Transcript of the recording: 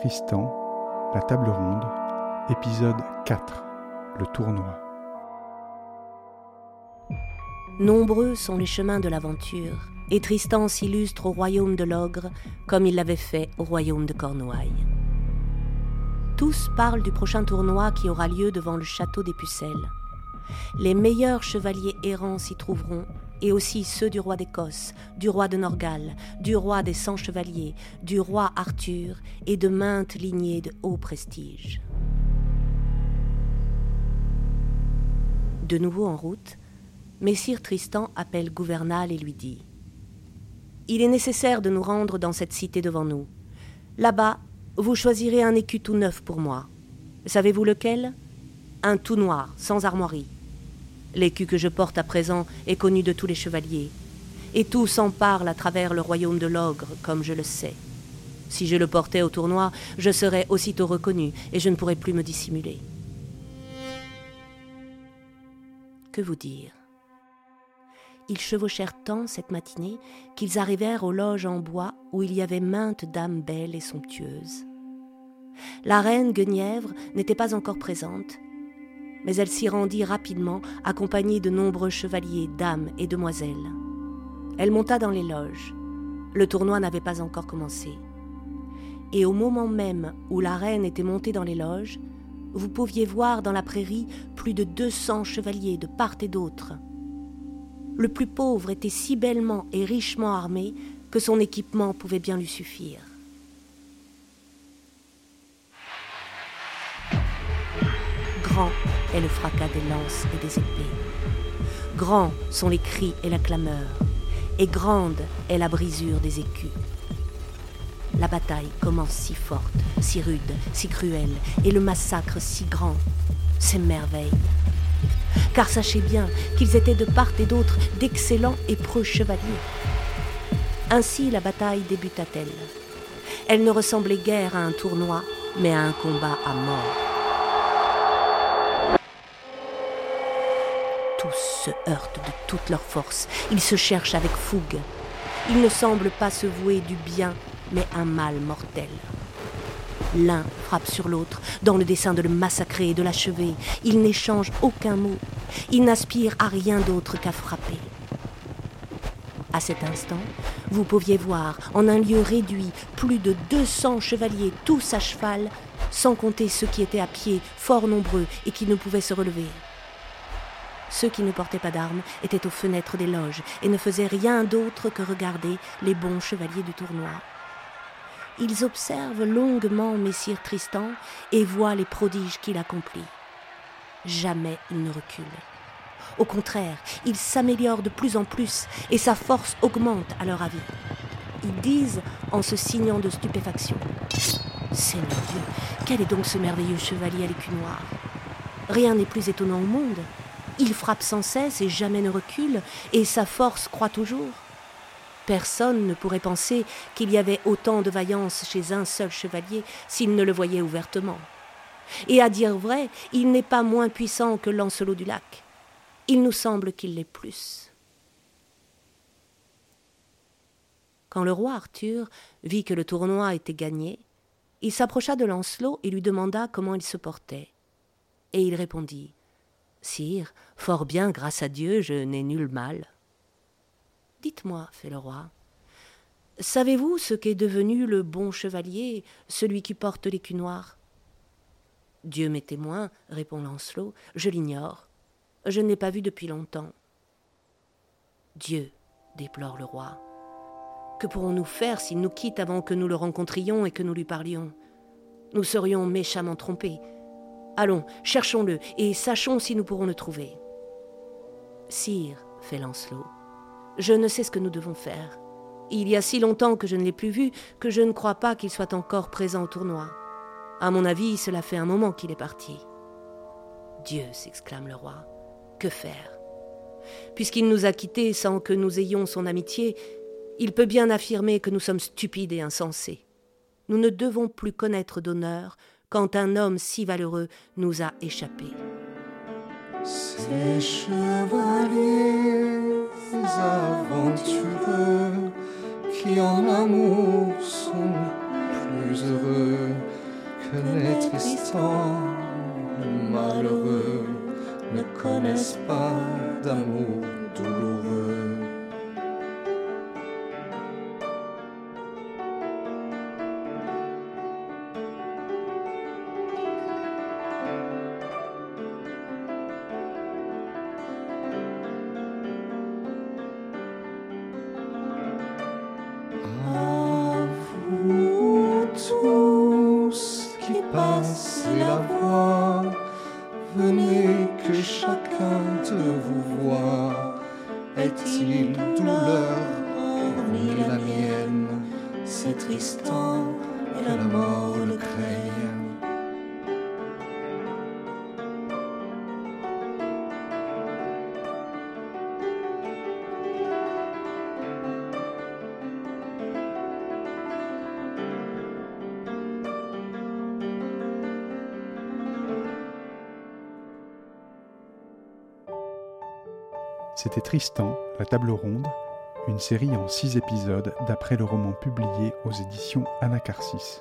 Tristan, La table ronde, épisode 4, le tournoi. Nombreux sont les chemins de l'aventure, et Tristan s'illustre au royaume de l'ogre comme il l'avait fait au royaume de Cornouailles. Tous parlent du prochain tournoi qui aura lieu devant le château des Pucelles. Les meilleurs chevaliers errants s'y trouveront, et aussi ceux du roi d'Écosse, du roi de Norgal, du roi des cent chevaliers, du roi Arthur et de maintes lignées de haut prestige. De nouveau en route, Messire Tristan appelle Gouvernal et lui dit Il est nécessaire de nous rendre dans cette cité devant nous. Là-bas, vous choisirez un écu tout neuf pour moi. Savez-vous lequel? Un tout noir, sans armoirie. L'écu que je porte à présent est connu de tous les chevaliers, et tous en parlent à travers le royaume de l'ogre, comme je le sais. Si je le portais au tournoi, je serais aussitôt reconnu, et je ne pourrais plus me dissimuler. Que vous dire? Ils chevauchèrent tant cette matinée qu'ils arrivèrent aux loges en bois où il y avait maintes dames belles et somptueuses. La reine Guenièvre n'était pas encore présente, mais elle s'y rendit rapidement, accompagnée de nombreux chevaliers, dames et demoiselles. Elle monta dans les loges. Le tournoi n'avait pas encore commencé. Et au moment même où la reine était montée dans les loges, vous pouviez voir dans la prairie plus de deux cents chevaliers de part et d'autre. Le plus pauvre était si bellement et richement armé que son équipement pouvait bien lui suffire. Grand est le fracas des lances et des épées. Grands sont les cris et la clameur, et grande est la brisure des écus. La bataille commence si forte, si rude, si cruelle, et le massacre si grand. C'est merveille. Car sachez bien qu'ils étaient de part et d'autre d'excellents et preux chevaliers. Ainsi la bataille débuta-t-elle. Elle ne ressemblait guère à un tournoi, mais à un combat à mort. Tous se heurtent de toute leur force. Ils se cherchent avec fougue. Ils ne semblent pas se vouer du bien, mais un mal mortel. L'un frappe sur l'autre dans le dessein de le massacrer et de l'achever. Ils n'échangent aucun mot. Ils n'aspirent à rien d'autre qu'à frapper. À cet instant, vous pouviez voir, en un lieu réduit, plus de 200 chevaliers, tous à cheval, sans compter ceux qui étaient à pied, fort nombreux, et qui ne pouvaient se relever. Ceux qui ne portaient pas d'armes étaient aux fenêtres des loges et ne faisaient rien d'autre que regarder les bons chevaliers du tournoi. Ils observent longuement Messire Tristan et voient les prodiges qu'il accomplit. Jamais il ne recule. Au contraire, il s'améliore de plus en plus et sa force augmente à leur avis. Ils disent en se signant de stupéfaction Seigneur Dieu, quel est donc ce merveilleux chevalier à l'écu noir Rien n'est plus étonnant au monde. Il frappe sans cesse et jamais ne recule, et sa force croît toujours. Personne ne pourrait penser qu'il y avait autant de vaillance chez un seul chevalier s'il ne le voyait ouvertement. Et à dire vrai, il n'est pas moins puissant que Lancelot du Lac. Il nous semble qu'il l'est plus. Quand le roi Arthur vit que le tournoi était gagné, il s'approcha de Lancelot et lui demanda comment il se portait. Et il répondit Sire, fort bien, grâce à Dieu, je n'ai nul mal. Dites-moi, fait le roi, savez-vous ce qu'est devenu le bon chevalier, celui qui porte l'écu noir? Dieu m'est témoin, répond Lancelot, je l'ignore. Je ne l'ai pas vu depuis longtemps. Dieu, déplore le roi. Que pourrons-nous faire s'il nous quitte avant que nous le rencontrions et que nous lui parlions? Nous serions méchamment trompés. Allons, cherchons-le, et sachons si nous pourrons le trouver. Sire, fait Lancelot, je ne sais ce que nous devons faire. Il y a si longtemps que je ne l'ai plus vu que je ne crois pas qu'il soit encore présent au tournoi. À mon avis, cela fait un moment qu'il est parti. Dieu, s'exclame le roi, que faire? Puisqu'il nous a quittés sans que nous ayons son amitié, il peut bien affirmer que nous sommes stupides et insensés. Nous ne devons plus connaître d'honneur quand un homme si valeureux nous a échappé. Ces chevaliers aventureux qui en amour sont plus heureux connaît Tristan, le malheureux, ne connaissent pas d'amour douloureux. Passez la voix, venez que chacun de vous voit. Est-il douleur hormis la mienne? C'est Tristan et la mort le craignent. C'était Tristan, La Table Ronde, une série en six épisodes d'après le roman publié aux éditions Anacarsis.